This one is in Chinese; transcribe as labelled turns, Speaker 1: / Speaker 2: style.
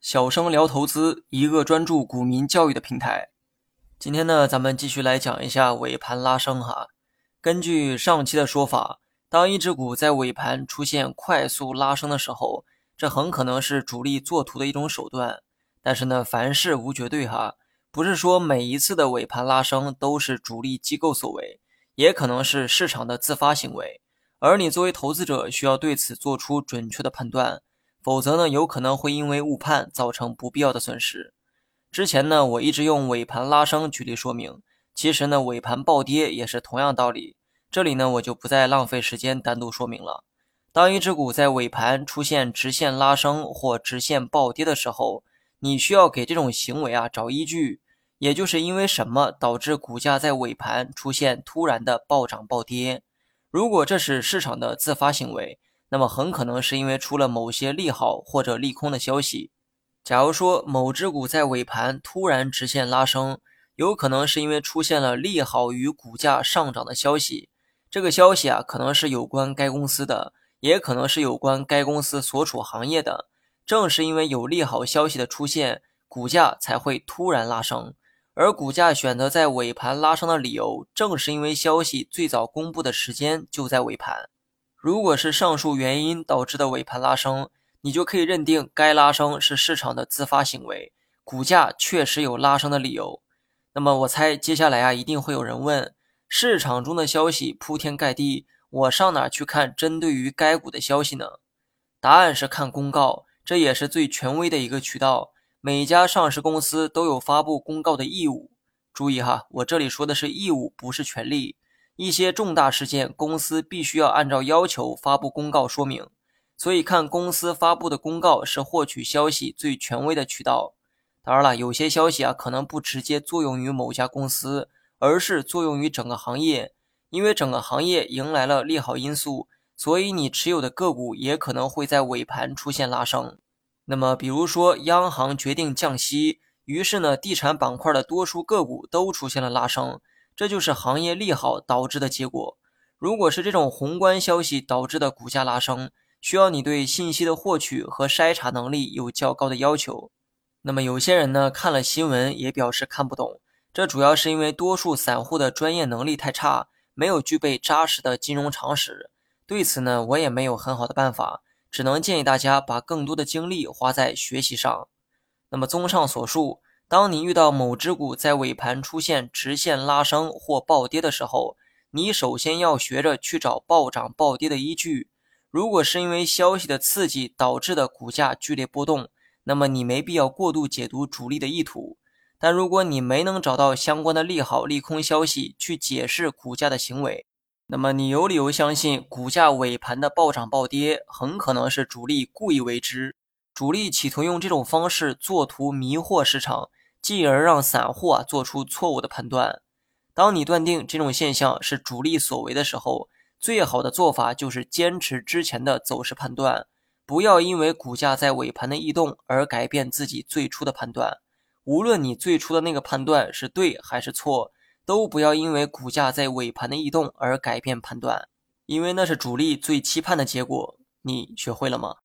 Speaker 1: 小生聊投资，一个专注股民教育的平台。今天呢，咱们继续来讲一下尾盘拉升哈。根据上期的说法，当一只股在尾盘出现快速拉升的时候，这很可能是主力做图的一种手段。但是呢，凡事无绝对哈，不是说每一次的尾盘拉升都是主力机构所为，也可能是市场的自发行为。而你作为投资者，需要对此做出准确的判断。否则呢，有可能会因为误判造成不必要的损失。之前呢，我一直用尾盘拉升举例说明，其实呢，尾盘暴跌也是同样道理。这里呢，我就不再浪费时间单独说明了。当一只股在尾盘出现直线拉升或直线暴跌的时候，你需要给这种行为啊找依据，也就是因为什么导致股价在尾盘出现突然的暴涨暴跌？如果这是市场的自发行为。那么很可能是因为出了某些利好或者利空的消息。假如说某只股在尾盘突然直线拉升，有可能是因为出现了利好于股价上涨的消息。这个消息啊，可能是有关该公司的，也可能是有关该公司所处行业的。正是因为有利好消息的出现，股价才会突然拉升。而股价选择在尾盘拉升的理由，正是因为消息最早公布的时间就在尾盘。如果是上述原因导致的尾盘拉升，你就可以认定该拉升是市场的自发行为，股价确实有拉升的理由。那么我猜接下来啊，一定会有人问：市场中的消息铺天盖地，我上哪去看针对于该股的消息呢？答案是看公告，这也是最权威的一个渠道。每家上市公司都有发布公告的义务。注意哈，我这里说的是义务，不是权利。一些重大事件，公司必须要按照要求发布公告说明，所以看公司发布的公告是获取消息最权威的渠道。当然了，有些消息啊可能不直接作用于某家公司，而是作用于整个行业，因为整个行业迎来了利好因素，所以你持有的个股也可能会在尾盘出现拉升。那么，比如说央行决定降息，于是呢，地产板块的多数个股都出现了拉升。这就是行业利好导致的结果。如果是这种宏观消息导致的股价拉升，需要你对信息的获取和筛查能力有较高的要求。那么有些人呢看了新闻也表示看不懂，这主要是因为多数散户的专业能力太差，没有具备扎实的金融常识。对此呢，我也没有很好的办法，只能建议大家把更多的精力花在学习上。那么综上所述。当你遇到某只股在尾盘出现直线拉升或暴跌的时候，你首先要学着去找暴涨暴跌的依据。如果是因为消息的刺激导致的股价剧烈波动，那么你没必要过度解读主力的意图。但如果你没能找到相关的利好利空消息去解释股价的行为，那么你有理由相信股价尾盘的暴涨暴跌很可能是主力故意为之，主力企图用这种方式做图迷惑市场。继而让散户啊做出错误的判断。当你断定这种现象是主力所为的时候，最好的做法就是坚持之前的走势判断，不要因为股价在尾盘的异动而改变自己最初的判断。无论你最初的那个判断是对还是错，都不要因为股价在尾盘的异动而改变判断，因为那是主力最期盼的结果。你学会了吗？